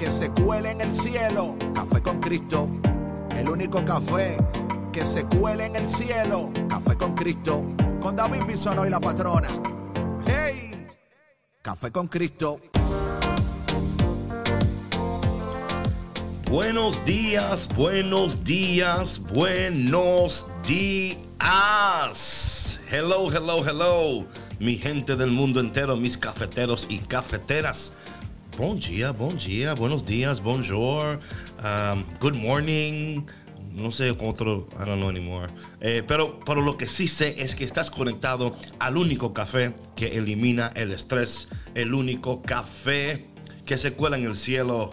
que se cuele en el cielo. Café con Cristo, el único café que se cuele en el cielo. Café con Cristo, con David Bisono y la patrona. ¡Hey! Café con Cristo. Buenos días, buenos días, buenos días. Hello, hello, hello. Mi gente del mundo entero, mis cafeteros y cafeteras. Bom dia, bom dia, buenos días, bonjour, um, good morning. No sé otro, I don't know anymore. Eh, pero, pero lo que sí sé es que estás conectado al único café que elimina el estrés, el único café que se cuela en el cielo.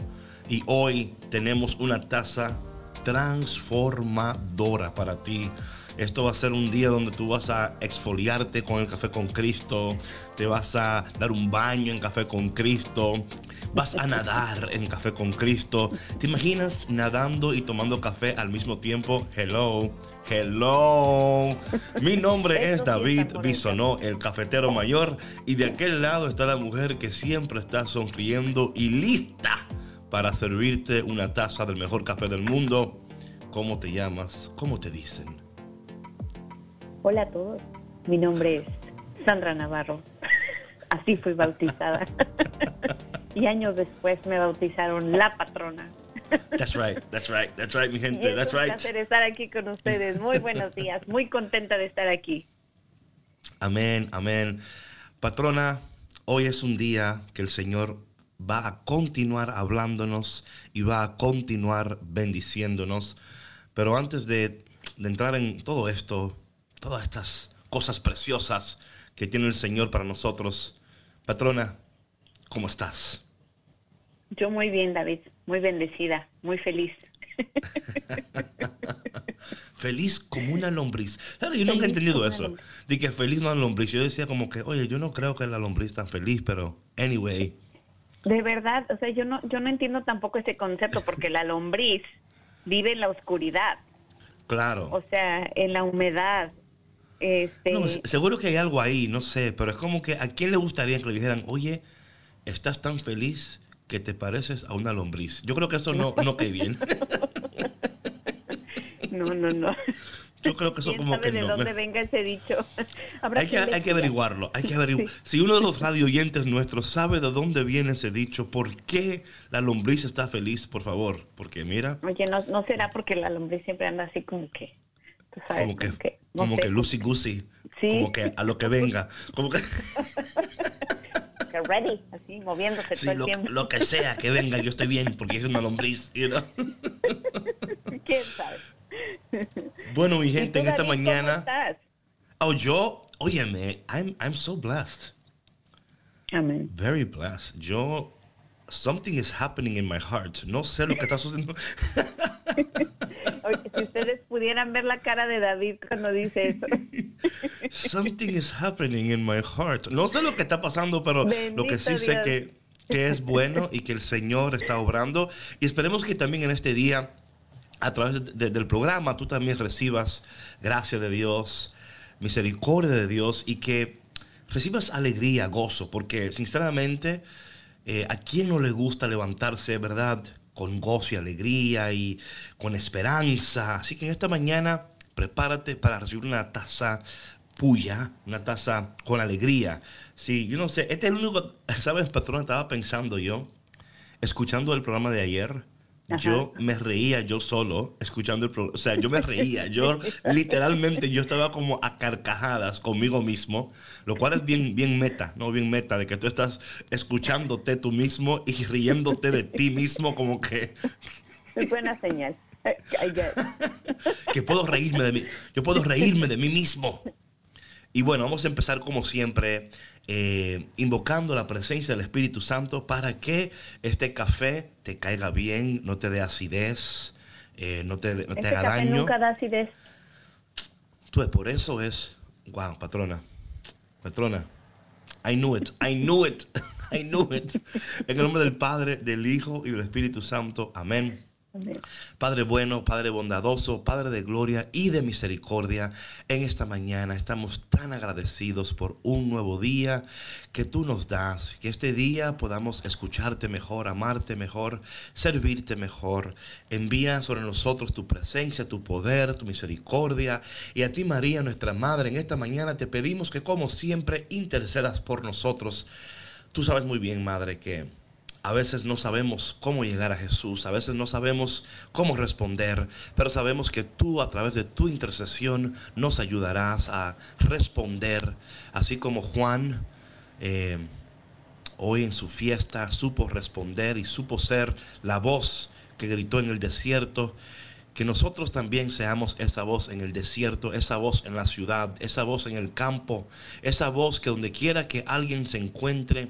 Y hoy tenemos una taza transformadora para ti. Esto va a ser un día donde tú vas a exfoliarte con el café con Cristo, te vas a dar un baño en café con Cristo, vas a nadar en café con Cristo. ¿Te imaginas nadando y tomando café al mismo tiempo? Hello. Hello, mi nombre es David Bisonó, el cafetero mayor, y de aquel lado está la mujer que siempre está sonriendo y lista para servirte una taza del mejor café del mundo. ¿Cómo te llamas? ¿Cómo te dicen? Hola a todos, mi nombre es Sandra Navarro. Así fui bautizada. y años después me bautizaron la patrona. That's right, that's right, that's right, mi gente, that's right. Un placer estar aquí con ustedes. Muy buenos días, muy contenta de estar aquí. Amén, amén. Patrona, hoy es un día que el Señor va a continuar hablándonos y va a continuar bendiciéndonos. Pero antes de, de entrar en todo esto, todas estas cosas preciosas que tiene el Señor para nosotros. Patrona, ¿cómo estás? Yo muy bien, David, muy bendecida, muy feliz. feliz como una lombriz. Yo nunca he entendido eso. De que feliz no una lombriz. Yo decía como que, oye, yo no creo que la lombriz tan feliz, pero anyway. De verdad, o sea, yo no, yo no entiendo tampoco ese concepto porque la lombriz vive en la oscuridad. Claro. O sea, en la humedad, este... seguro que hay algo ahí, no sé, pero es como que a quién le gustaría que le dijeran, oye, estás tan feliz que te pareces a una lombriz. Yo creo que eso no, no cae bien. no, no, no. Yo creo que eso como que de no. dónde venga ese dicho? hay, que, hay que averiguarlo, hay que. Si uno de los radio oyentes nuestros sabe de dónde viene ese dicho, ¿por qué la lombriz está feliz, por favor? Porque mira... Oye, ¿no, no será porque la lombriz siempre anda así como que como que, como que Lucy Goosey. Como que a lo que venga. Como que. ready, así, moviéndose todo el lo, tiempo. Lo que sea, que venga, yo estoy bien, porque es una lombriz, you know? ¿Quién sabe? Bueno, mi gente, en esta mañana. ¿Cómo estás? Oh, yo, óyeme, I'm, I'm so blessed. Amén. Very blessed. Yo, something is happening in my heart. No sé lo que está sucediendo. si ustedes pudieran ver la cara de David cuando dice eso. Something is happening in my heart. No sé lo que está pasando, pero lo que sí sé que, que es bueno y que el Señor está obrando. Y esperemos que también en este día, a través del programa, tú también recibas gracia de Dios, misericordia de Dios y que recibas alegría, gozo, porque sinceramente, eh, ¿a quién no le gusta levantarse, verdad? con gozo y alegría y con esperanza. Así que en esta mañana prepárate para recibir una taza puya, una taza con alegría. Sí, yo no sé, este es el único, ¿sabes, patrón? Estaba pensando yo, escuchando el programa de ayer, yo me reía yo solo escuchando el programa. O sea, yo me reía. Yo literalmente yo estaba como a carcajadas conmigo mismo, lo cual es bien, bien meta, ¿no? Bien meta, de que tú estás escuchándote tú mismo y riéndote de ti mismo como que... Es buena señal. que puedo reírme de mí. Yo puedo reírme de mí mismo. Y bueno, vamos a empezar como siempre, eh, invocando la presencia del Espíritu Santo para que este café te caiga bien, no te dé acidez, eh, no te, no te Este haga café daño. nunca da acidez. Tú, por eso es. Wow, patrona. Patrona. I knew it. I knew it. I knew it. En el nombre del Padre, del Hijo y del Espíritu Santo. Amén. Padre bueno, Padre bondadoso, Padre de gloria y de misericordia, en esta mañana estamos tan agradecidos por un nuevo día que tú nos das, que este día podamos escucharte mejor, amarte mejor, servirte mejor. Envía sobre nosotros tu presencia, tu poder, tu misericordia. Y a ti María, nuestra Madre, en esta mañana te pedimos que como siempre intercedas por nosotros. Tú sabes muy bien, Madre, que... A veces no sabemos cómo llegar a Jesús, a veces no sabemos cómo responder, pero sabemos que tú a través de tu intercesión nos ayudarás a responder, así como Juan eh, hoy en su fiesta supo responder y supo ser la voz que gritó en el desierto. Que nosotros también seamos esa voz en el desierto, esa voz en la ciudad, esa voz en el campo, esa voz que donde quiera que alguien se encuentre,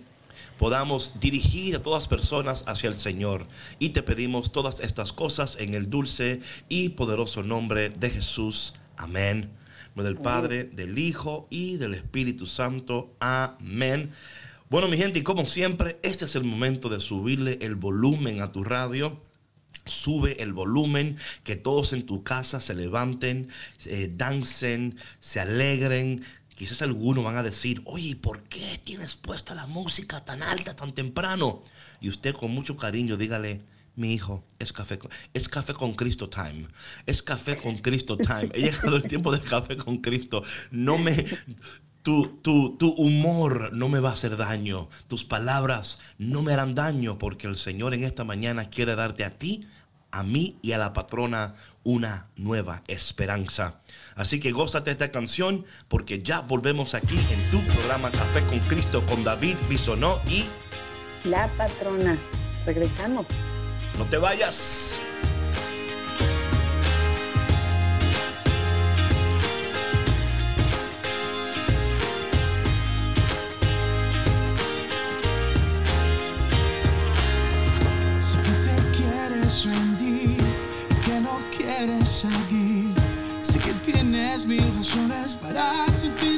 podamos dirigir a todas personas hacia el Señor. Y te pedimos todas estas cosas en el dulce y poderoso nombre de Jesús. Amén. Del Padre, del Hijo y del Espíritu Santo. Amén. Bueno, mi gente, y como siempre, este es el momento de subirle el volumen a tu radio. Sube el volumen, que todos en tu casa se levanten, eh, dancen, se alegren. Quizás algunos van a decir, oye, ¿por qué tienes puesta la música tan alta, tan temprano? Y usted con mucho cariño dígale, mi hijo, es café, con, es café con Cristo time. Es café con Cristo time. He llegado el tiempo del café con Cristo. No me... Tu, tu, tu, humor no me va a hacer daño. Tus palabras no me harán daño porque el Señor en esta mañana quiere darte a ti, a mí y a la patrona una nueva esperanza. Así que gózate esta canción porque ya volvemos aquí en tu programa Café con Cristo con David Bisonó y La patrona. Regresamos. no te vayas. Sé que te quieres rendir y que no quieres seguir. Tienes mil razones para sentirte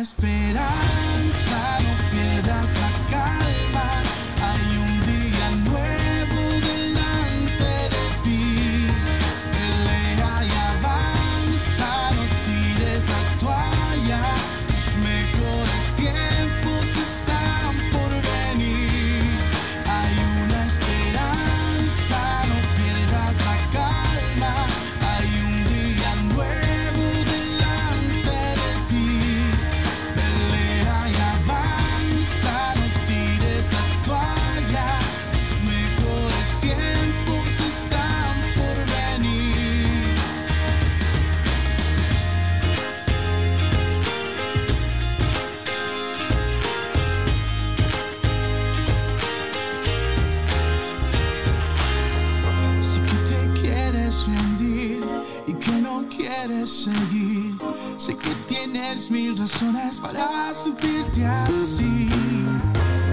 Hay quieres seguir. Sé que tienes mil razones para sentirte así.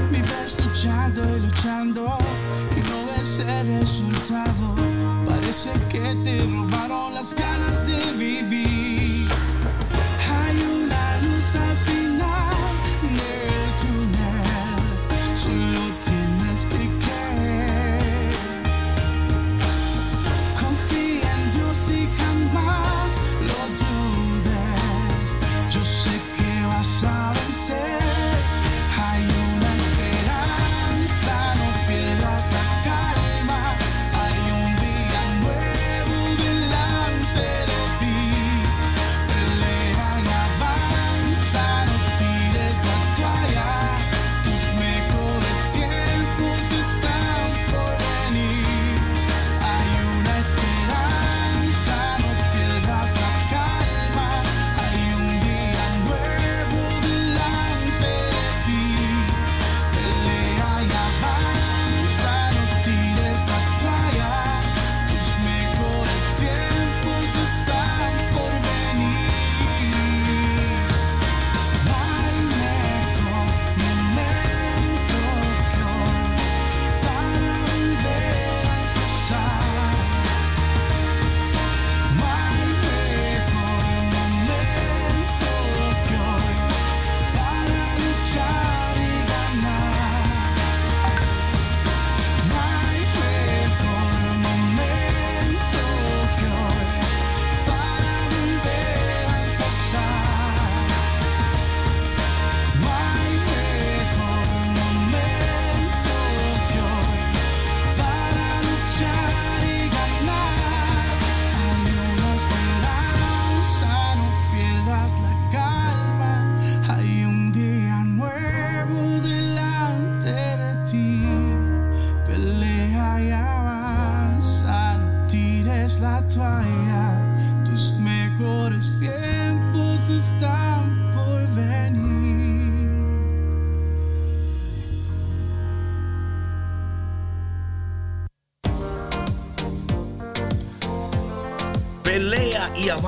Vives luchando y luchando y no ves el resultado. Parece que te robaron las ganas de vivir.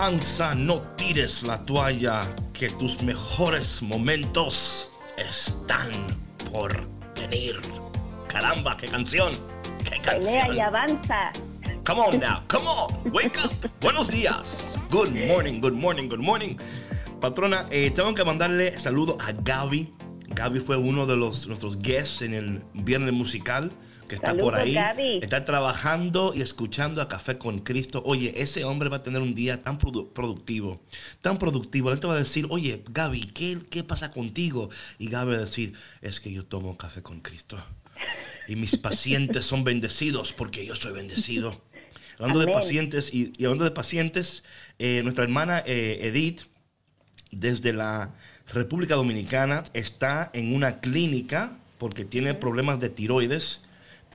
No tires la toalla, que tus mejores momentos están por venir. Caramba, qué canción. Qué canción. Pelea y avanza. Come on now, come on, wake up. Buenos días. Good morning, good morning, good morning. Patrona, eh, tengo que mandarle saludo a Gaby. Gaby fue uno de los, nuestros guests en el viernes musical que está por ahí. Gaby. Está trabajando y escuchando a Café con Cristo. Oye, ese hombre va a tener un día tan produ- productivo, tan productivo. Él te va a decir, oye, Gaby, ¿qué, ¿qué pasa contigo? Y Gaby va a decir, es que yo tomo café con Cristo. Y mis pacientes son bendecidos porque yo soy bendecido. Hablando de pacientes y, y hablando de pacientes, eh, nuestra hermana eh, Edith, desde la República Dominicana, está en una clínica porque tiene problemas de tiroides,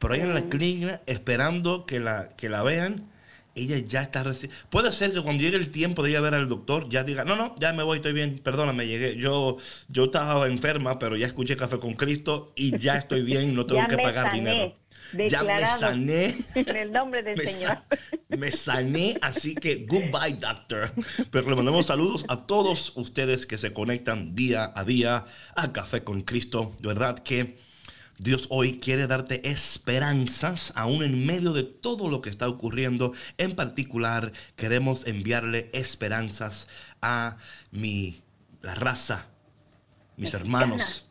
pero ella en la clínica esperando que la, que la vean. Ella ya está reci- Puede ser que cuando llegue el tiempo de ir a ver al doctor, ya diga, no, no, ya me voy, estoy bien, perdóname, llegué. Yo, yo estaba enferma, pero ya escuché Café con Cristo y ya estoy bien, no tengo que pagar sané. dinero. Ya me sané. En el nombre del me, Señor. sa- me sané, así que goodbye, doctor. Pero le mandamos saludos a todos ustedes que se conectan día a día a Café con Cristo. De verdad que Dios hoy quiere darte esperanzas, aún en medio de todo lo que está ocurriendo. En particular, queremos enviarle esperanzas a mi, la raza, mis hermanos.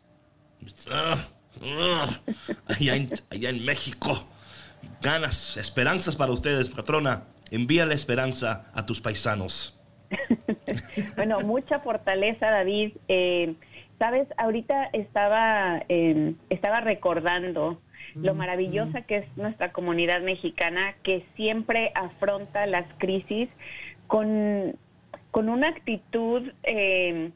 Ah, ah, allá, en, allá en México. Ganas, esperanzas para ustedes, patrona. Envíale esperanza a tus paisanos. Bueno, mucha fortaleza, David. Eh, Sabes, ahorita estaba, eh, estaba recordando lo maravillosa que es nuestra comunidad mexicana, que siempre afronta las crisis con, con una actitud eh,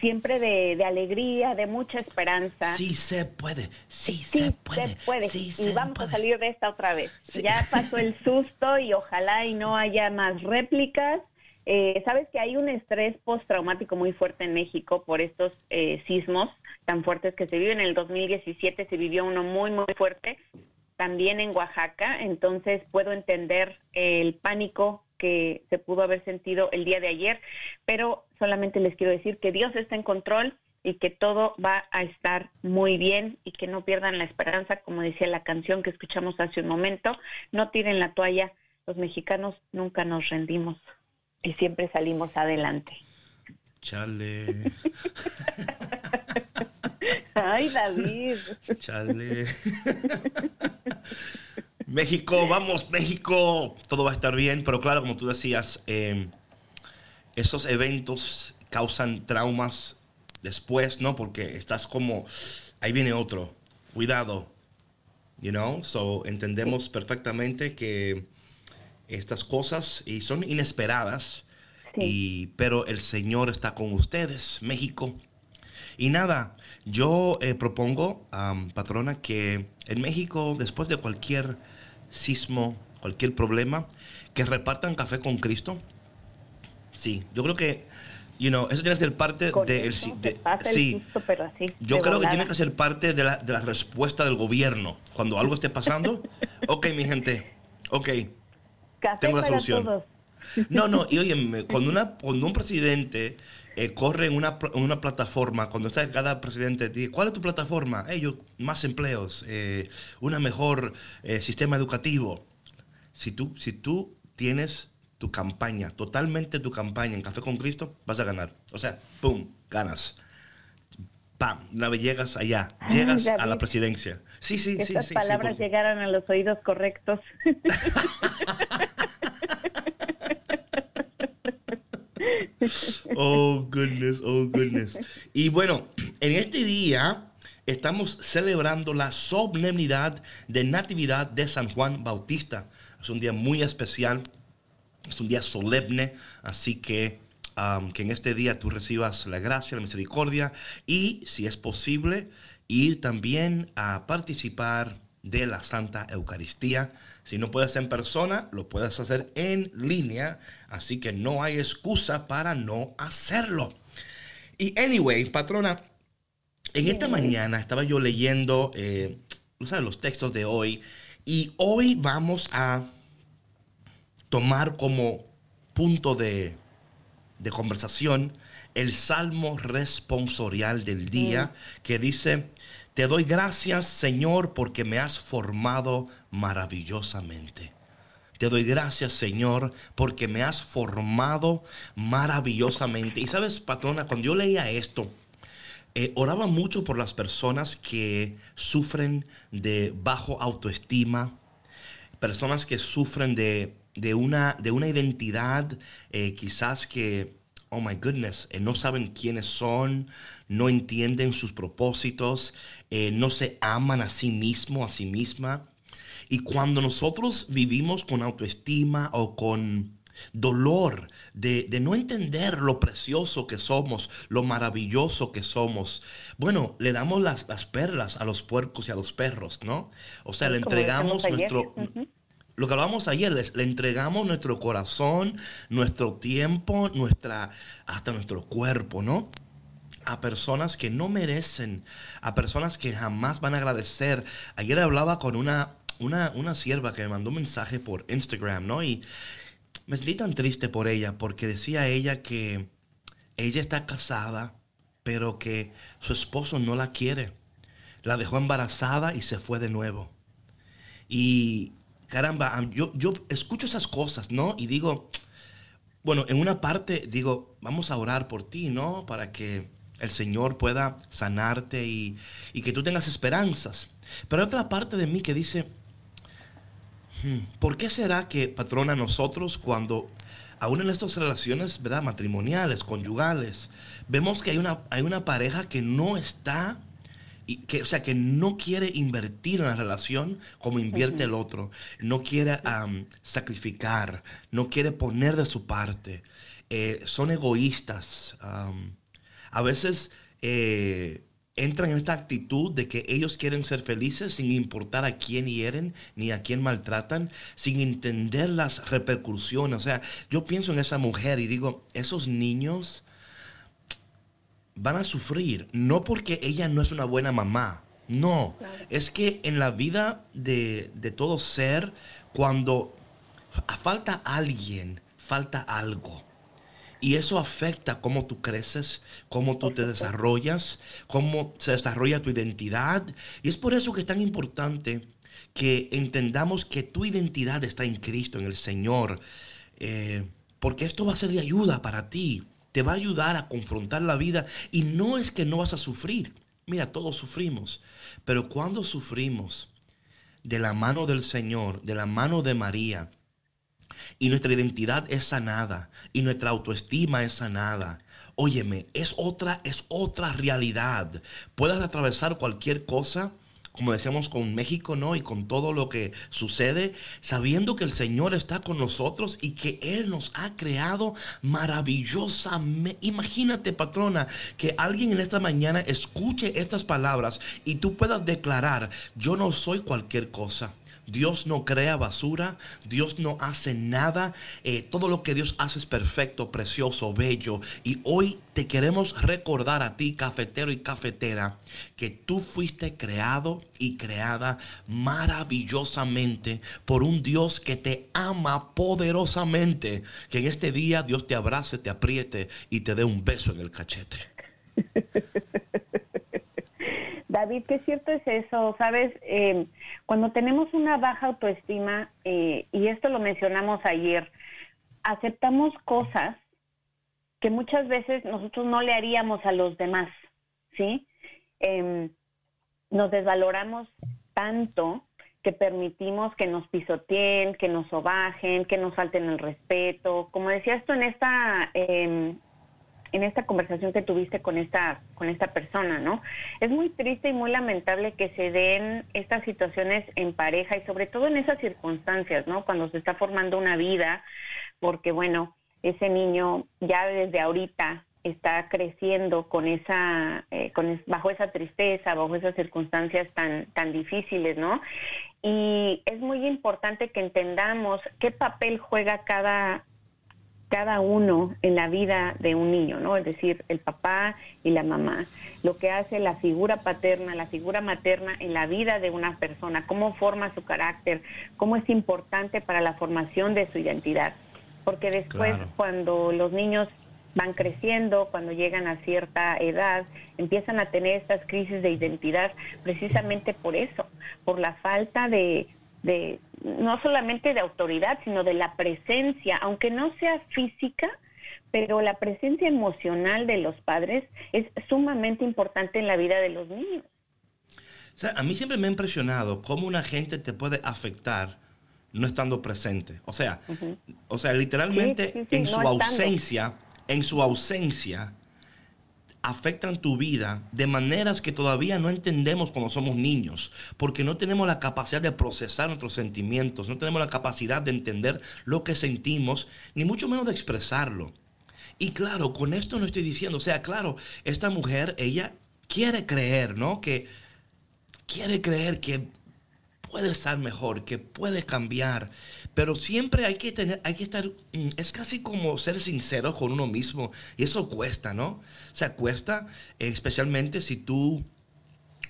siempre de, de alegría, de mucha esperanza. Sí se puede, sí, Sí, se puede. puede. sí y se vamos puede. a salir de esta otra vez. Sí. Ya pasó el susto y ojalá y no haya más réplicas. Eh, Sabes que hay un estrés postraumático muy fuerte en México por estos eh, sismos tan fuertes que se viven. En el 2017 se vivió uno muy, muy fuerte, también en Oaxaca. Entonces puedo entender el pánico que se pudo haber sentido el día de ayer, pero solamente les quiero decir que Dios está en control y que todo va a estar muy bien y que no pierdan la esperanza, como decía la canción que escuchamos hace un momento, no tiren la toalla, los mexicanos nunca nos rendimos y siempre salimos adelante. Chale, Ay, David. chale. México, vamos, México. Todo va a estar bien, pero claro, como tú decías, eh, esos eventos causan traumas después, ¿no? Porque estás como, ahí viene otro, cuidado, you know? So, entendemos perfectamente que estas cosas y son inesperadas, Sí. y, pero el Señor está con ustedes, México. Y nada, yo eh, propongo, am, patrona, que en México, después de cualquier sismo, cualquier problema, que repartan café con Cristo. Sí, yo creo que, you know, eso tiene que ser parte Con de, eso de- el sí. susto, pero así. Yo creo que tiene que ser parte de la, de la respuesta del gobierno. Cuando algo esté pasando, ok, mi gente, ok, Café tengo la para solución. todos. no, no, y oye, cuando, una, cuando un presidente eh, corre en una, una plataforma, cuando está cada presidente dice, ¿cuál es tu plataforma? Ellos, más empleos, eh, un mejor eh, sistema educativo. Si tú, si tú tienes tu campaña, totalmente tu campaña en Café con Cristo, vas a ganar. O sea, ¡pum! Ganas. ¡Pam! Una vez llegas allá, Ay, llegas a la presidencia. Sí, sí, Que sí. estas sí, sí, palabras porque- llegaran a los oídos correctos. Oh, goodness, oh, goodness. Y bueno, en este día estamos celebrando la solemnidad de Natividad de San Juan Bautista. Es un día muy especial, es un día solemne, así que um, que en este día tú recibas la gracia, la misericordia y, si es posible, ir también a participar de la Santa Eucaristía. Si no puedes en persona, lo puedes hacer en línea, así que no hay excusa para no hacerlo. Y anyway, patrona, en esta mañana estaba yo leyendo eh, los textos de hoy y hoy vamos a tomar como punto de, de conversación el salmo responsorial del día que dice, te doy gracias, Señor, porque me has formado maravillosamente. Te doy gracias, Señor, porque me has formado maravillosamente. Y sabes, patrona, cuando yo leía esto, eh, oraba mucho por las personas que sufren de bajo autoestima, personas que sufren de, una, de una, identidad eh, quizás que oh my goodness, eh, no saben quiénes son, no entienden sus propósitos, eh, no se aman a sí mismo, a sí misma. Y cuando nosotros vivimos con autoestima o con dolor de, no entender lo precioso que somos, lo maravilloso que somos. Bueno, le damos las, perlas a los puercos y a los perros, ¿no? O sea, le entregamos nuestro lo que hablamos ayer, le entregamos nuestro corazón, nuestro tiempo, nuestra, hasta nuestro cuerpo, ¿no? a personas que no merecen, a personas que jamás van a agradecer. Ayer hablaba con una, una, una sierva que me mandó un mensaje por Instagram, ¿no? Y me sentí tan triste por ella porque decía ella que ella está casada, pero que su esposo no la quiere. La dejó embarazada y se fue de nuevo. Y caramba, yo, yo escucho esas cosas, ¿no? Y digo, bueno, en una parte digo, vamos a orar por ti, ¿no? Para que el Señor pueda sanarte y, que tú tengas esperanzas. Pero hay otra parte de mí que dice, hmm, ¿por qué será que, patrona, nosotros cuando, aún en estas relaciones, ¿verdad? Matrimoniales, conyugales, vemos que hay una, hay una pareja que no está que, o sea, que no quiere invertir en la relación como invierte el otro. No quiere sacrificar, no quiere poner de su parte. Eh, son egoístas. a veces eh, entran en esta actitud de que ellos quieren ser felices sin importar a quién hieren ni a quién maltratan, sin entender las repercusiones. O sea, yo pienso en esa mujer y digo, esos niños van a sufrir, no porque ella no es una buena mamá, no, es que en la vida de, todo ser, cuando falta alguien, falta algo. Y eso afecta cómo tú creces, cómo tú te desarrollas, cómo se desarrolla tu identidad. Y es por eso que es tan importante que entendamos que tu identidad está en Cristo, en el Señor. Eh, porque esto va a ser de ayuda para ti te va a ayudar a confrontar la vida y no es que no vas a sufrir. Mira, todos sufrimos, pero cuando sufrimos de la mano del Señor, de la mano de María, y nuestra identidad es sanada y nuestra autoestima es sanada. Óyeme, es otra, es otra realidad. Puedes atravesar cualquier cosa como decíamos con México, ¿no? Y con todo lo que sucede, sabiendo que el Señor está con nosotros y que Él nos ha creado maravillosamente. Imagínate, patrona, que alguien en esta mañana escuche estas palabras y tú puedas declarar, yo no soy cualquier cosa. Dios no crea basura, Dios no hace nada, eh, todo lo que Dios hace es perfecto, precioso, bello. Y hoy te queremos recordar a ti, cafetero y cafetera, que tú fuiste creado y creada maravillosamente por un Dios que te ama poderosamente. Que en este día Dios te abrace, te apriete y te dé un beso en el cachete. David, qué cierto es eso, sabes, eh, cuando tenemos una baja autoestima, eh, y esto lo mencionamos ayer, aceptamos cosas que muchas veces nosotros no le haríamos a los demás, ¿sí? Em, nos desvaloramos tanto que permitimos que nos pisoteen, que nos sobajen, que nos falten el respeto. Como decía esto en esta eh, en esta conversación que tuviste con esta con esta persona, ¿no? Es muy triste y muy lamentable que se den estas situaciones en pareja y sobre todo en esas circunstancias, ¿no? Cuando se está formando una vida, porque bueno, ese niño ya desde ahorita está creciendo con esa, eh, con bajo esa tristeza, bajo esas circunstancias tan, tan difíciles, ¿no? Y es muy importante que entendamos qué papel juega cada, cada uno en la vida de un niño, ¿no? Es decir, el papá y la mamá, lo que hace la figura paterna, la figura materna en la vida de una persona, cómo forma su carácter, cómo es importante para la formación de su identidad. Porque después, cuando los niños van creciendo, cuando llegan a cierta edad, empiezan a tener estas crisis de identidad precisamente por eso, por la falta de, de no solamente de autoridad, sino de la presencia, aunque no sea física, pero la presencia emocional de los padres es sumamente importante en la vida de los niños. a mí siempre me ha impresionado cómo una gente te puede afectar no estando presente. O sea, o sea literalmente en su ausencia en su ausencia afectan tu vida de maneras que todavía no entendemos cuando somos niños, porque no tenemos la capacidad de procesar nuestros sentimientos, no tenemos la capacidad de entender lo que sentimos, ni mucho menos de expresarlo. Y claro, con esto no estoy diciendo, o sea, claro, esta mujer, ella quiere creer, ¿no? Que quiere creer que puede estar mejor, que puede cambiar, pero siempre hay que tener, hay que estar, mm, es casi como ser sincero con uno mismo y eso cuesta, ¿no? O sea, cuesta especialmente si tú,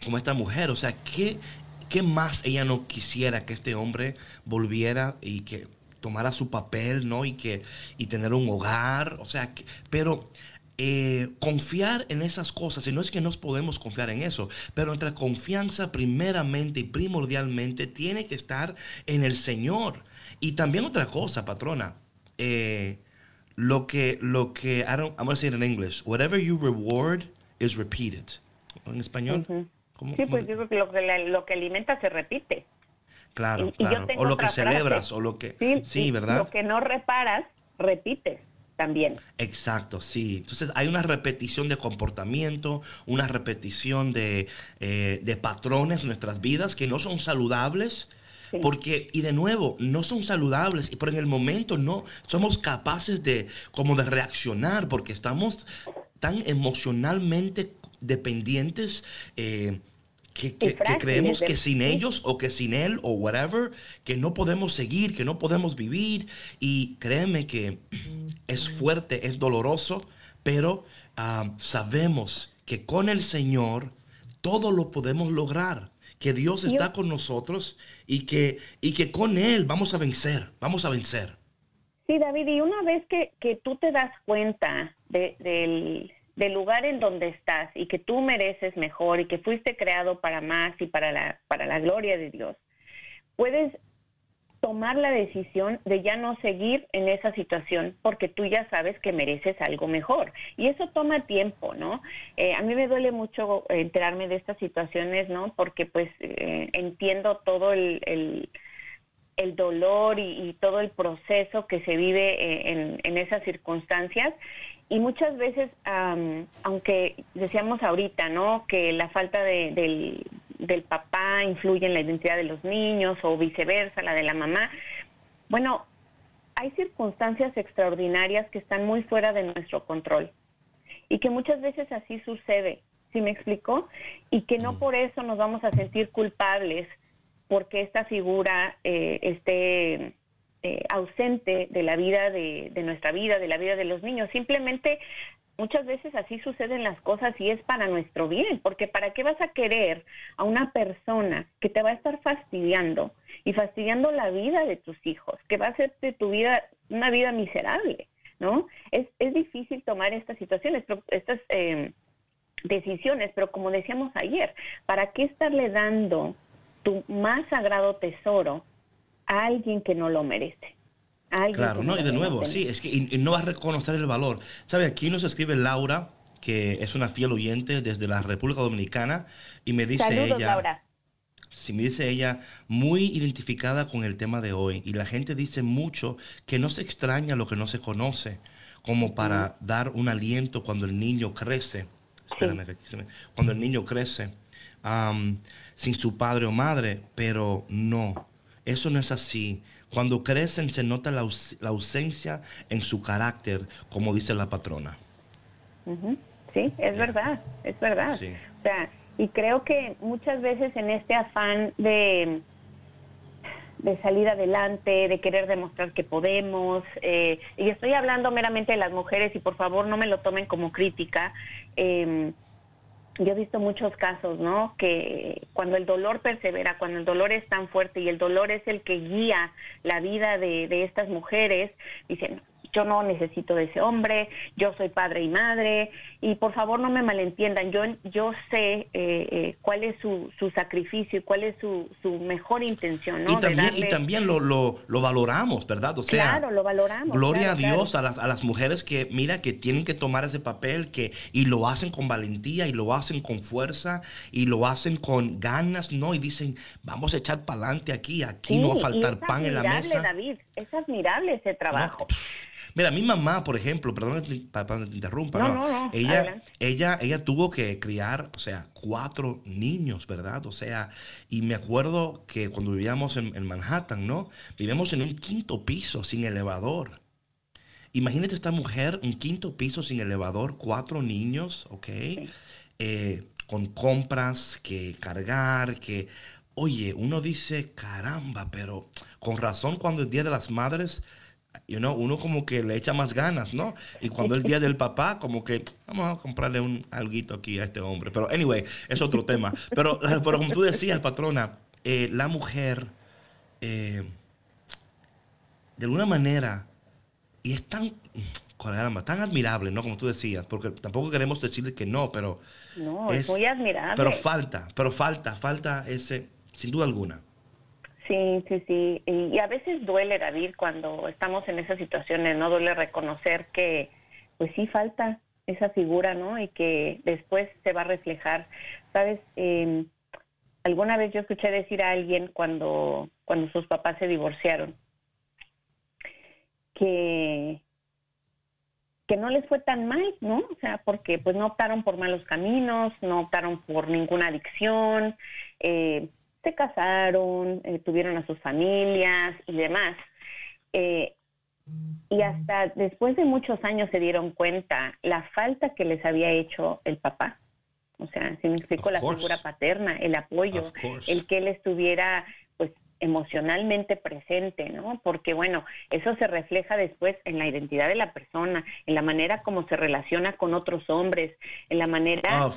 como esta mujer, o sea, ¿qué, ¿qué más ella no quisiera que este hombre volviera y que tomara su papel, ¿no? Y que y tener un hogar, o sea, pero eh, confiar en esas cosas, y no es que nos podemos confiar en eso, pero nuestra confianza primeramente y primordialmente tiene que estar en el Señor. Y también otra cosa, patrona, eh, lo que, lo que, I don't, I'm going to say it in English, whatever you reward is repeated. En español. sí, pues digo que lo, que lo que alimenta se repite. Claro, claro. O lo que celebras, o lo que... Sí, sí ¿verdad? Lo que no reparas, repites también. Exacto, sí. Entonces hay una repetición de comportamiento, una repetición de, eh, de patrones en nuestras vidas que no son saludables. Porque, y de nuevo, no son saludables, y por en el momento no somos capaces de, como de reaccionar, porque estamos tan emocionalmente dependientes eh, que, creemos que sin ellos o que sin él o whatever, que no podemos seguir, que no podemos vivir. Y créeme que es fuerte, es doloroso, pero ah, sabemos que con el Señor todo lo podemos lograr, que Dios está con nosotros y que, y que con Él vamos a vencer, vamos a vencer. Sí, David, y una vez que, que tú te das cuenta del del lugar en donde estás y que tú mereces mejor y que fuiste creado para más y para la, para la gloria de Dios, puedes tomar la decisión de ya no seguir en esa situación porque tú ya sabes que mereces algo mejor. Y eso toma tiempo, ¿no? Eh, a mí me duele mucho enterarme de estas situaciones, ¿no? Porque pues eh, entiendo todo el, el, dolor y, todo el proceso que se vive eh, en, en esas circunstancias y muchas veces, aunque decíamos ahorita, ¿no? Que la falta de, del, del papá influye en la identidad de los niños o viceversa, la de la mamá. Bueno, hay circunstancias extraordinarias que están muy fuera de nuestro control y que muchas veces así sucede, ¿sí me explicó? Y que no por eso nos vamos a sentir culpables porque esta figura eh, esté eh, ausente de la vida de, nuestra vida, de la vida de los niños. Simplemente muchas veces así suceden las cosas y es para nuestro bien, porque ¿para qué vas a querer a una persona que te va a estar fastidiando y fastidiando la vida de tus hijos, que va a hacer de tu vida una vida miserable? ¿No? Es, es difícil tomar estas situaciones, estas eh, decisiones, pero como decíamos ayer, ¿para qué estarle dando tu más sagrado tesoro a alguien que no lo merece. Claro, no, y de nuevo, sí, es que y, no va a reconocer el valor. ¿Sabe? Aquí nos escribe Laura, que es una fiel oyente desde la República Dominicana, y me dice Saludos, ella. Laura. Sí, me dice ella, muy identificada con el tema de hoy. Y la gente dice mucho que no se extraña lo que no se conoce, como para dar un aliento cuando el niño crece. Espérame, cuando el niño crece sin su padre o madre, pero no eso no es así. Cuando crecen se nota la, ausencia en su carácter, como dice la patrona. Sí, es verdad, es verdad. O sea, y creo que muchas veces en este afán de, de salir adelante, de querer demostrar que podemos, eh, y estoy hablando meramente de las mujeres y por favor no me lo tomen como crítica, eh, yo he visto muchos casos, ¿no? Que cuando el dolor persevera, cuando el dolor es tan fuerte y el dolor es el que guía la vida de, de estas mujeres, dicen, yo no necesito de ese hombre, yo soy padre y madre, y por favor no me malentiendan, yo, yo sé eh, eh, cuál es su, su, sacrificio y cuál es su, su mejor intención. ¿no? Y también, y también lo, lo, lo, valoramos, ¿verdad? O sea, claro, lo valoramos. Gloria a Dios a, las, a las mujeres que, mira, que tienen que tomar ese papel que, y lo hacen con valentía y lo hacen con fuerza y lo hacen con ganas, ¿no? Y dicen, vamos a echar para adelante aquí, aquí no va a faltar pan en la mesa. David, es admirable ese trabajo. Mira, mi mamá, por ejemplo, perdón que te interrumpa, no, ella, ella, ella tuvo que criar, o sea, cuatro niños, ¿verdad? O sea, y me acuerdo que cuando vivíamos en, Manhattan, ¿no? Vivíamos en un quinto piso sin elevador. Imagínate esta mujer, un quinto piso sin elevador, cuatro niños, ¿ok? Eh, con compras que cargar, que, oye, uno dice, caramba, pero con razón cuando el Día de las Madres you know, uno como que le echa más ganas, ¿no? Y cuando el día del papá, como que vamos a comprarle un alguito aquí a este hombre. Pero, anyway, es otro tema. Pero, pero como tú decías, patrona, eh, la mujer, eh, de alguna manera, y es tan, caramba, tan admirable, ¿no? Como tú decías, porque tampoco queremos decirle que no, pero... No, es muy admirable. Pero falta, pero falta, falta ese, sin duda alguna. Sí, sí, sí. Y, a veces duele, David, cuando estamos en esas situaciones, ¿no? Duele reconocer que, pues sí, falta esa figura, ¿no? Y que después se va a reflejar. ¿Sabes? Em, alguna vez yo escuché decir a alguien cuando, cuando sus papás se divorciaron que que no les fue tan mal, ¿no? O sea, porque pues no optaron por malos caminos, no optaron por ninguna adicción, eh, se casaron, eh, tuvieron a sus familias y demás. Eh, y hasta después de muchos años se dieron cuenta la falta que les había hecho el papá. O sea, se me explicó la figura paterna, el apoyo, el que él estuviera emocionalmente presente, ¿no? Porque bueno, eso se refleja después en la identidad de la persona, en la manera como se relaciona con otros hombres, en la manera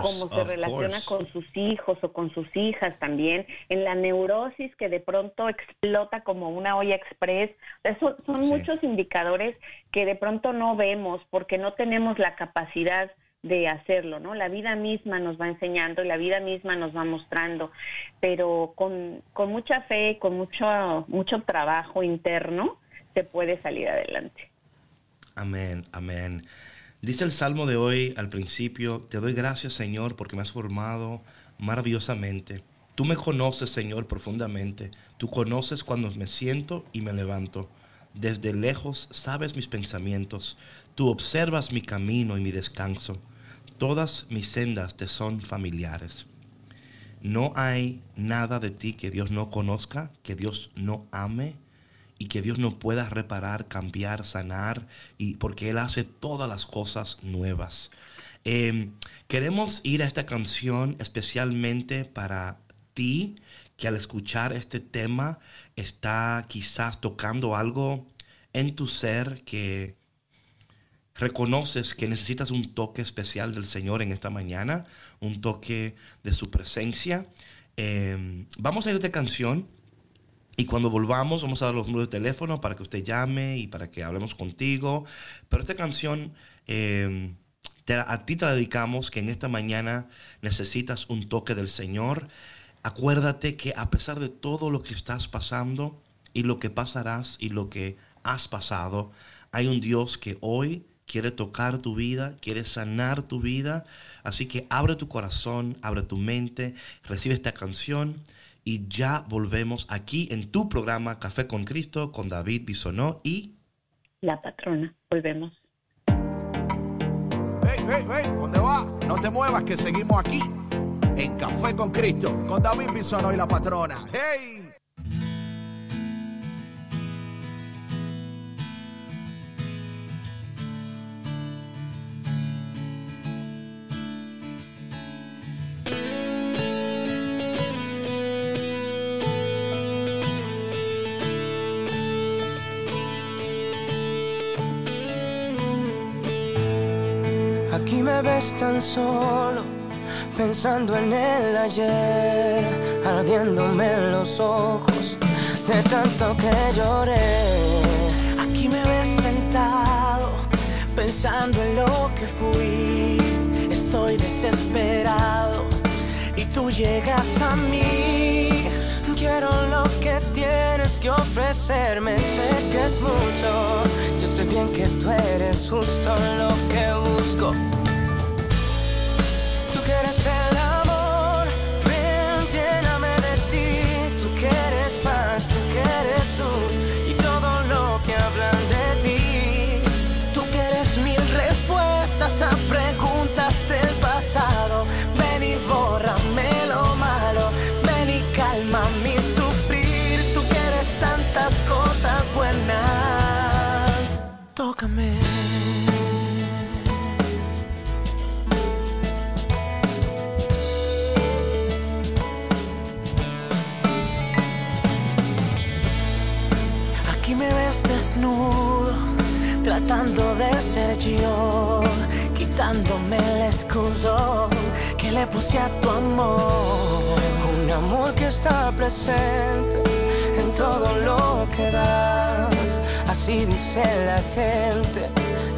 como se relaciona con sus hijos o con sus hijas también, en la neurosis que de pronto explota como una olla express. Eso son muchos indicadores que de pronto no vemos porque no tenemos la capacidad de hacerlo, ¿no? La vida misma nos va enseñando y la vida misma nos va mostrando, pero con, con mucha fe, con mucho, mucho trabajo interno, se puede salir adelante. Amén, amén. Dice el Salmo de hoy al principio, te doy gracias Señor porque me has formado maravillosamente. Tú me conoces Señor profundamente, tú conoces cuando me siento y me levanto. Desde lejos sabes mis pensamientos, tú observas mi camino y mi descanso. Todas mis sendas te son familiares. No hay nada de ti que Dios no conozca, que Dios no ame y que Dios no pueda reparar, cambiar, sanar, y porque Él hace todas las cosas nuevas. Em, queremos ir a esta canción especialmente para ti, que al escuchar este tema está quizás tocando algo en tu ser que reconoces que necesitas un toque especial del Señor en esta mañana, un toque de su presencia, em, vamos a ir esta canción y cuando volvamos vamos a dar los números de teléfono para que usted llame y para que hablemos contigo. Pero esta canción em, a ti te la dedicamos que en esta mañana necesitas un toque del Señor. Acuérdate que a pesar de todo lo que estás pasando y lo que pasarás y lo que has pasado, hay un Dios que hoy quiere tocar tu vida, quiere sanar tu vida. Así que abre tu corazón, abre tu mente, recibe esta canción y ya volvemos aquí en tu programa Café con Cristo con David Bisonó y la patrona. Volvemos. Hey, hey, hey, ¿dónde va? No te muevas que seguimos aquí en Café con Cristo con David Bisonó y la patrona. Hey. Ves tan solo, pensando en el ayer, ardiéndome los ojos de tanto que lloré. Aquí me ves sentado, pensando en lo que fui. Estoy desesperado y tú llegas a mí. Quiero lo que tienes que ofrecerme, sé que es mucho. Yo sé bien que tú eres justo lo que busco. Tú tratando de ser yo, quitándome el escudo que le puse a tu amor. Un amor que está presente en todo lo que das. Así dice la gente,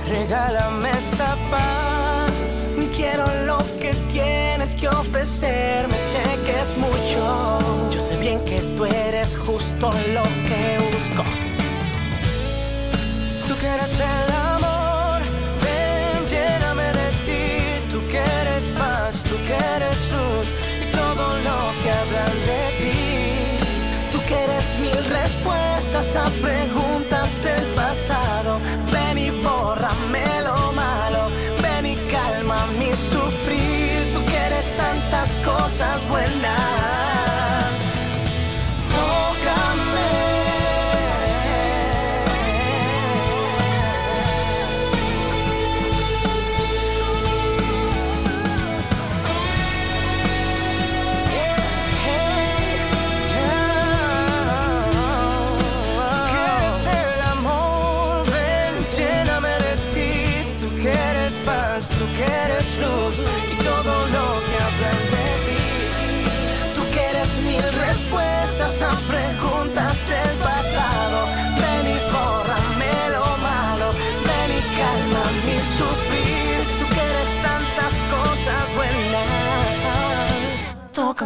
regálame esa paz. Quiero lo que tienes que ofrecerme, sé que es mucho. Yo sé bien que tú eres justo lo que busco. Tú quieres el amor, ven, lléname de ti. Tú quieres paz, tú quieres luz y todo lo que hablan de ti. Tú quieres mil respuestas a preguntas del pasado. Ven y bórrame lo malo, ven y calma mi sufrir. Tú quieres tantas cosas buenas.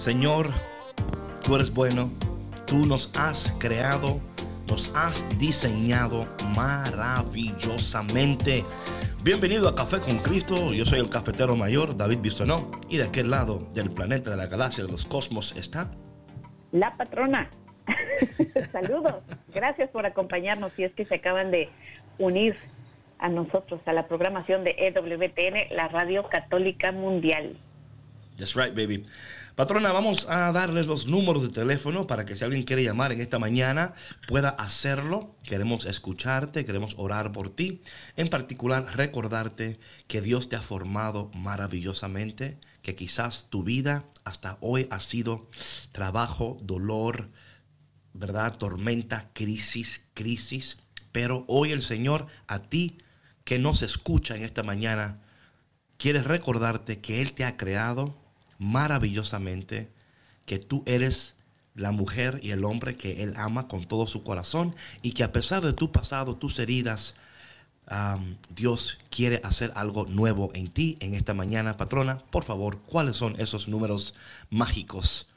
Señor, tú eres bueno. Tú nos has creado, nos has diseñado maravillosamente. Bienvenido a Café con Cristo. Yo soy el cafetero mayor, David Bisonó. Y de aquel lado del planeta, de la galaxia, de los cosmos está. La patrona. Saludos. Gracias por acompañarnos si es que se acaban de unir a nosotros a la programación de EWTN, la Radio Católica Mundial. That's right, baby. Patrona, vamos a darles los números de teléfono para que si alguien quiere llamar en esta mañana pueda hacerlo. Queremos escucharte, queremos orar por ti. En particular, recordarte que Dios te ha formado maravillosamente, que quizás tu vida hasta hoy ha sido trabajo, dolor, ¿verdad? Tormenta, crisis, crisis. Pero hoy el Señor a ti que nos escucha en esta mañana quiere recordarte que Él te ha creado maravillosamente, que tú eres la mujer y el hombre que Él ama con todo su corazón y que a pesar de tu pasado, tus heridas, Dios quiere hacer algo nuevo en ti en esta mañana, patrona. Por favor, ¿cuáles son esos números mágicos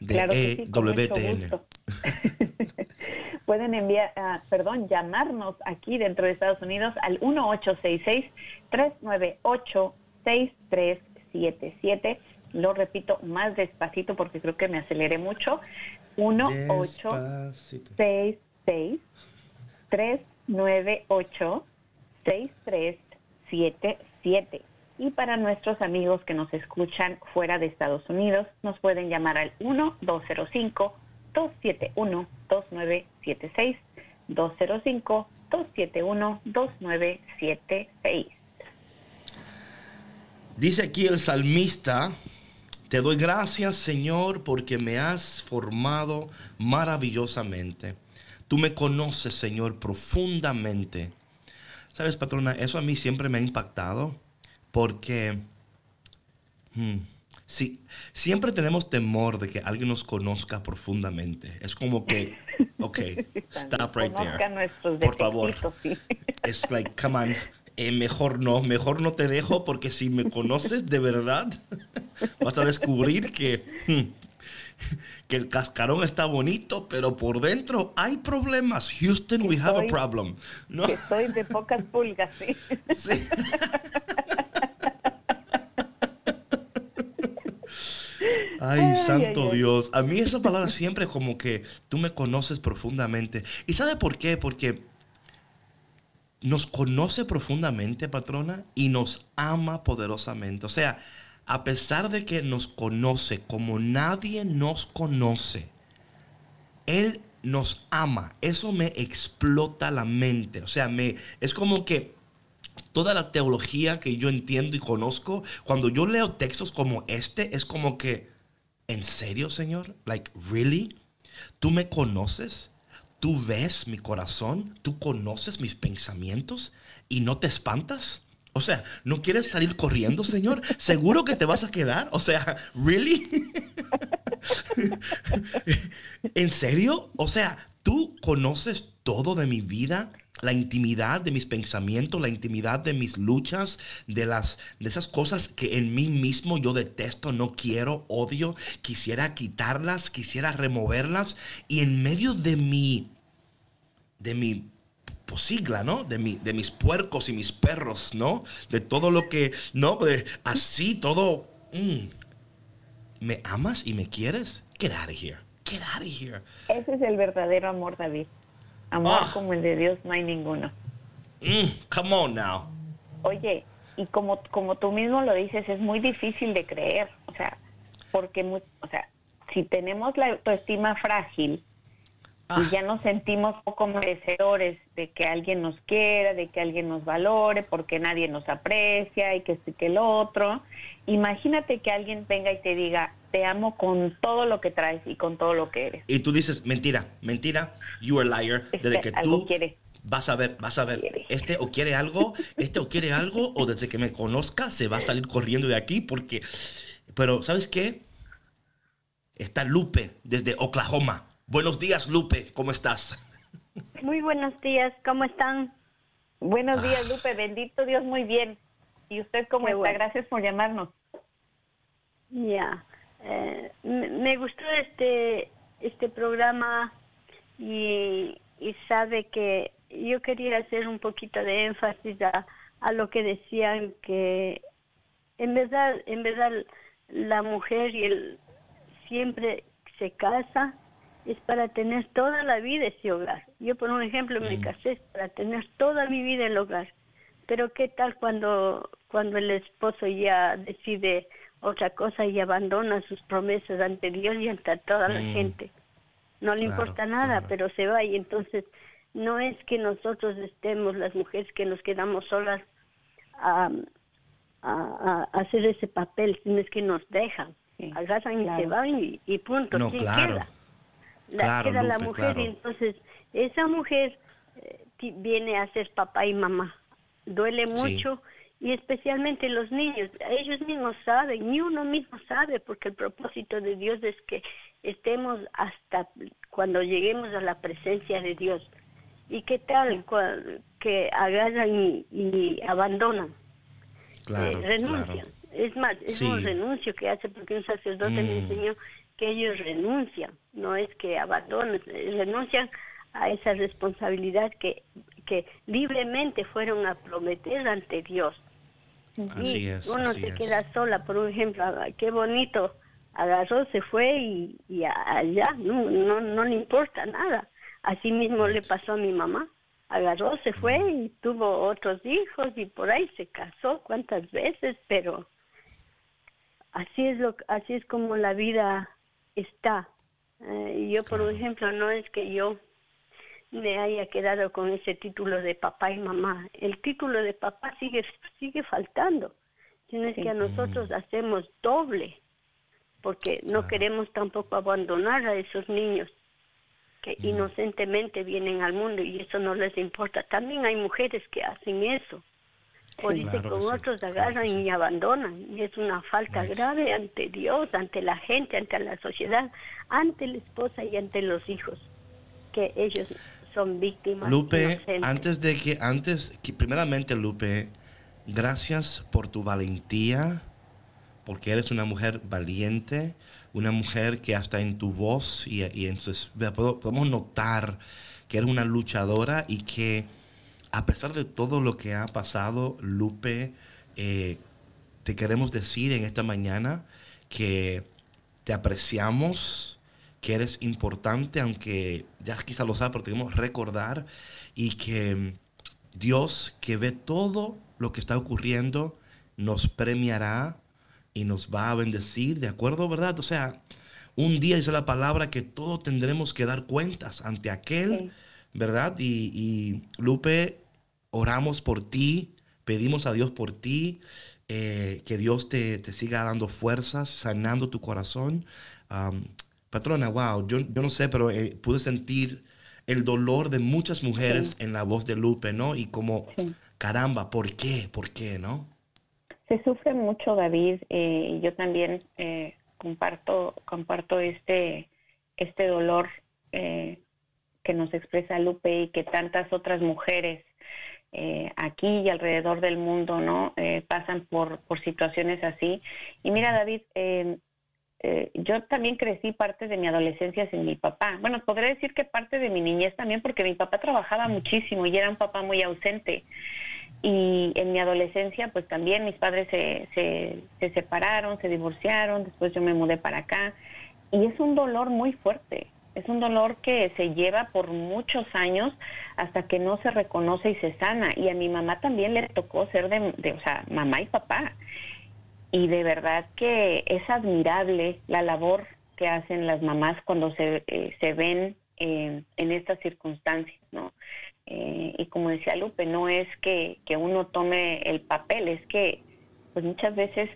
de Claro sí, EWTN? gusto. Pueden enviar, ah, perdón, llamarnos aquí dentro de Estados Unidos al 1866-398-6377. Lo repito más despacito porque creo que me aceleré mucho. 1866 Despacito. 398 6377 271-2277. Y para nuestros amigos que nos escuchan fuera de Estados Unidos, nos pueden llamar al 1-205-271-2976. 205-271-2976. Dice aquí el salmista, te doy gracias Señor porque me has formado maravillosamente. Tú me conoces Señor profundamente. Sabes, patrona, eso a mí siempre me ha impactado porque hmm, siempre tenemos temor de que alguien nos conozca profundamente. Es como que, ok, stop right there. Por favor. Es like, come on. Eh, mejor no, mejor no te dejo porque si me conoces de verdad, vas a descubrir que, que el cascarón está bonito, pero por dentro hay problemas. Houston, we have a problem. ¿no? Que soy de pocas pulgas, sí. sí. Ay, santo Dios. A mí esa palabra siempre como que tú me conoces profundamente. ¿Y sabe por qué? Porque nos conoce profundamente, patrona, y nos ama poderosamente. O sea, a pesar de que nos conoce como nadie nos conoce, Él nos ama. Eso me explota la mente. O sea, me, es como que toda la teología que yo entiendo y conozco, cuando yo leo textos como este, es como que, ¿en serio, Señor? Like, ¿really? ¿Tú me conoces? Tú ves mi corazón, tú conoces mis pensamientos y no te espantas. O sea, ¿no quieres salir corriendo, Señor? ¿Seguro que te vas a quedar? O sea, ¿really? ¿En serio? O sea, tú conoces todo de mi vida, la intimidad de mis pensamientos, la intimidad de mis luchas, de las de esas cosas que en mí mismo yo detesto, no quiero, odio, quisiera quitarlas, quisiera removerlas y en medio de mi de mi posigla, ¿no? De, mi, de mis puercos y mis perros, ¿no? De todo lo que, ¿no? De, así, todo. Mm. ¿Me amas y me quieres? Get out of here. Get out of here. Ese es el verdadero amor, David. Amor ah. como el de Dios no hay ninguno. Mm, come on now. Oye, y como, como tú mismo lo dices, es muy difícil de creer. O sea, porque, o sea, si tenemos la autoestima frágil, y ah. ya nos sentimos poco merecedores de que alguien nos quiera, de que alguien nos valore, porque nadie nos aprecia y que este que el otro. Imagínate que alguien venga y te diga, te amo con todo lo que traes y con todo lo que eres. Y tú dices, mentira, mentira, you are liar, desde que tú vas a ver, vas a ver, este o quiere algo, este o quiere algo, o desde que me conozca se va a salir corriendo de aquí porque, pero ¿sabes qué? Está Lupe desde Oklahoma Buenos días, Lupe, ¿cómo estás? Muy buenos días, ¿cómo están? Buenos días, ah. Lupe, bendito Dios, muy bien. ¿Y usted cómo está? Gracias por llamarnos. Ya, eh, me gustó este, este programa y, sabe que yo quería hacer un poquito de énfasis a, a lo que decían que en verdad, en verdad la mujer y el siempre se casa es para tener toda la vida ese hogar. Yo, por un ejemplo, me casé para tener toda mi vida el hogar. Pero ¿qué tal cuando, cuando el esposo ya decide otra cosa y abandona sus promesas ante Dios y ante toda la mm. gente? No le importa nada, pero se va y entonces no es que nosotros estemos, las mujeres que nos quedamos solas, a, a, hacer ese papel, sino es que nos dejan, agarran y se van y, punto. No, claro la, queda la mujer y entonces esa mujer eh, viene a ser papá y mamá. Duele mucho y especialmente los niños, ellos mismos saben, ni uno mismo sabe, porque el propósito de Dios es que estemos hasta cuando lleguemos a la presencia de Dios. ¿Y qué tal que agarran y, abandonan? Eh, renuncian. Es más, es un renuncio que hace porque un sacerdote me mm. enseñó que ellos renuncian, no es que abandonen, renuncian a esa responsabilidad que, que libremente fueron a prometer ante Dios. y uno se queda sola, por ejemplo, ah, qué bonito, agarró, se fue y, allá no, no, no le importa nada. Así mismo le pasó a mi mamá. agarró, se fue y tuvo otros hijos y por ahí se casó cuántas veces, pero así es lo así es como la vida está. Eh, yo por ejemplo no es que yo me haya quedado con ese título de papá y mamá. El título de papá sigue sigue faltando. Tienes que a nosotros hacemos doble porque no queremos tampoco abandonar a esos niños que inocentemente vienen al mundo y eso no les importa. También hay mujeres que hacen eso. Por eso con otros agarran y abandonan. Y es una falta grave ante Dios, ante la gente, ante la sociedad, ante la esposa y ante los hijos, que ellos son víctimas. Lupe, antes de que, antes, que, primeramente Lupe, gracias por tu valentía, porque eres una mujer valiente una mujer que hasta en tu voz y, en su, podemos notar que eres una luchadora y que a pesar de todo lo que ha pasado, Lupe, eh, te queremos decir en esta mañana que te apreciamos, que eres importante, aunque ya quizá lo sabes, pero tenemos que recordar y que Dios que ve todo lo que está ocurriendo nos premiará y nos va a bendecir, ¿de acuerdo, verdad? O sea, un día dice la palabra que todos tendremos que dar cuentas ante aquel, ¿verdad? Y, Lupe, oramos por ti, pedimos a Dios por ti, eh, que Dios te, siga dando fuerzas, sanando tu corazón. patrona, wow, yo, yo, no sé, pero eh, pude sentir el dolor de muchas mujeres en la voz de Lupe, ¿no? Y como, caramba, ¿por qué? ¿Por qué, no? Se sufre mucho, David, eh, y yo también eh, comparto, comparto este, este dolor eh, que nos expresa Lupe y que tantas otras mujeres aquí y alrededor del mundo no pasan por, por situaciones así. Y mira, David, yo también crecí parte de mi adolescencia sin mi papá. Bueno, podría decir que parte de mi niñez también, porque mi papá trabajaba muchísimo y era un papá muy ausente. Y en mi adolescencia, pues también mis padres se, se, separaron, se divorciaron, después yo me mudé para acá. Y es un dolor muy fuerte, es un dolor que se lleva por muchos años hasta que no se reconoce y se sana. Y a mi mamá también le tocó ser de, o sea, mamá y papá. Y de verdad que es admirable la labor que hacen las mamás cuando se, eh, se ven eh, en estas circunstancias, ¿no? Eh, y como decía Lupe, no es que, uno tome el papel, es que pues muchas veces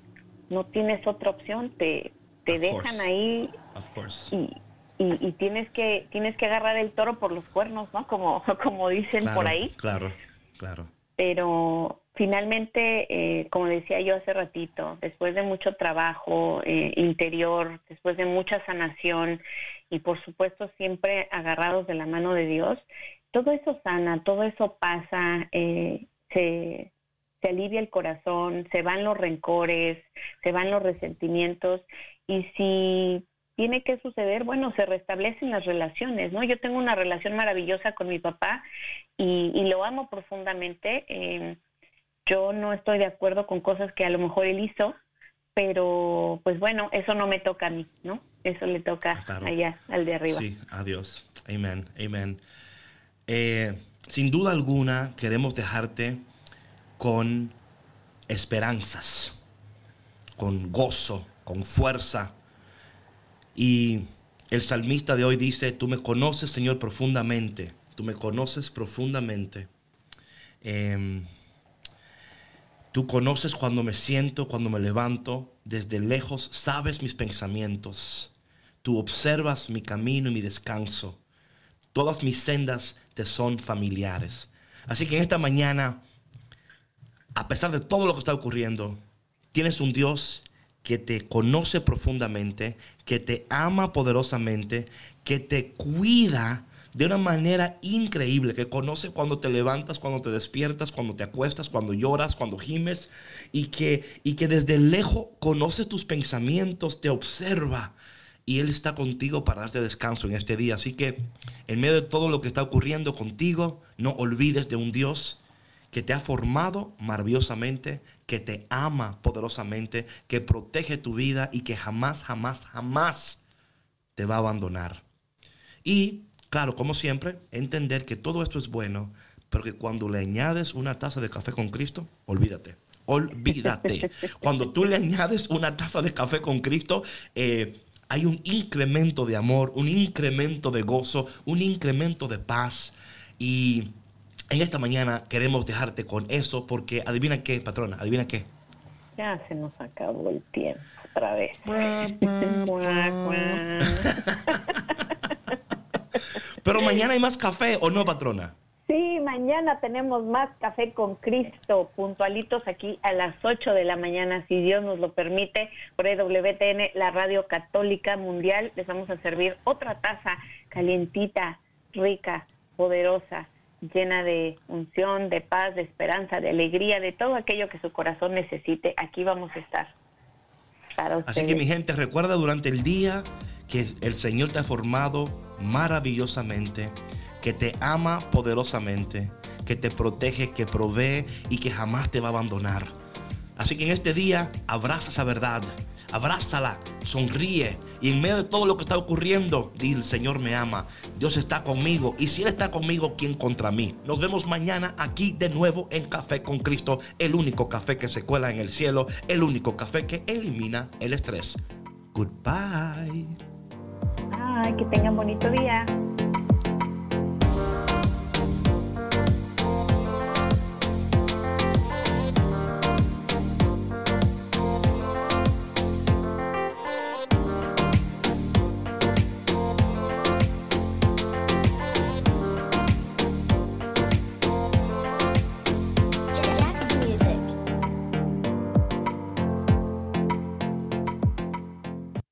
no tienes otra opción, te, te dejan ahí y, tienes que tienes que agarrar el toro por los cuernos, ¿no? Como, como dicen por ahí. Claro, claro. Pero finalmente, eh, como decía yo hace ratito, después de mucho trabajo eh, interior, después de mucha sanación y por supuesto siempre agarrados de la mano de Dios, todo eso sana, todo eso pasa, eh, se, alivia el corazón, se van los rencores, se van los resentimientos y si tiene que suceder, bueno, se restablecen las relaciones, ¿no? Yo tengo una relación maravillosa con mi papá y, lo amo profundamente. Eh, yo no estoy de acuerdo con cosas que a lo mejor él hizo, pero pues bueno, eso no me toca a mí, ¿no? Eso le toca allá, al de arriba. Sí, adiós. Amén, amén. Eh, sin duda alguna queremos dejarte con esperanzas, con gozo, con fuerza. Y el salmista de hoy dice, tú me conoces, Señor, profundamente. Tú me conoces profundamente. Em, tú conoces cuando me siento, cuando me levanto. Desde lejos sabes mis pensamientos. Tú observas mi camino y mi descanso. Todas mis sendas te son familiares. Así que en esta mañana, a pesar de todo lo que está ocurriendo, tienes un Dios que te conoce profundamente, que te ama poderosamente, que te cuida de una manera increíble, que conoce cuando te levantas, cuando te despiertas, cuando te acuestas, cuando lloras, cuando gimes, y que, y que desde lejos conoce tus pensamientos, te observa y Él está contigo para darte descanso en este día. Así que en medio de todo lo que está ocurriendo contigo, no olvides de un Dios que te ha formado maravillosamente, que te ama poderosamente, que protege tu vida y que jamás, jamás, jamás te va a abandonar. Y, claro, como siempre, entender que todo esto es bueno, pero que cuando le añades una taza de café con Cristo, olvídate. Olvídate. Cuando tú le añades una taza de café con Cristo, eh, hay un incremento de amor, un incremento de gozo, un incremento de paz. Y en esta mañana queremos dejarte con eso porque adivina qué, patrona, adivina qué. Ya se nos acabó el tiempo otra vez. Pero mañana hay más café, ¿o no, patrona? Sí, mañana tenemos más café con Cristo, puntualitos aquí a las 8 de la mañana, si Dios nos lo permite, por EWTN, la Radio Católica Mundial. Les vamos a servir otra taza calientita, rica, poderosa, llena de unción, de paz, de esperanza, de alegría, de todo aquello que su corazón necesite. Aquí vamos a estar. Así que mi gente, recuerda durante el día que el Señor te ha formado maravillosamente que te ama poderosamente, que te protege, que provee y que jamás te va a abandonar. Así que en este día abraza esa verdad, abrázala, sonríe y en medio de todo lo que está ocurriendo, di el Señor me ama, Dios está conmigo y si Él está conmigo, ¿quién contra mí? Nos vemos mañana aquí de nuevo en Café con Cristo, el único café que se cuela en el cielo, el único café que elimina el estrés. Goodbye. Ay, que tengan bonito día.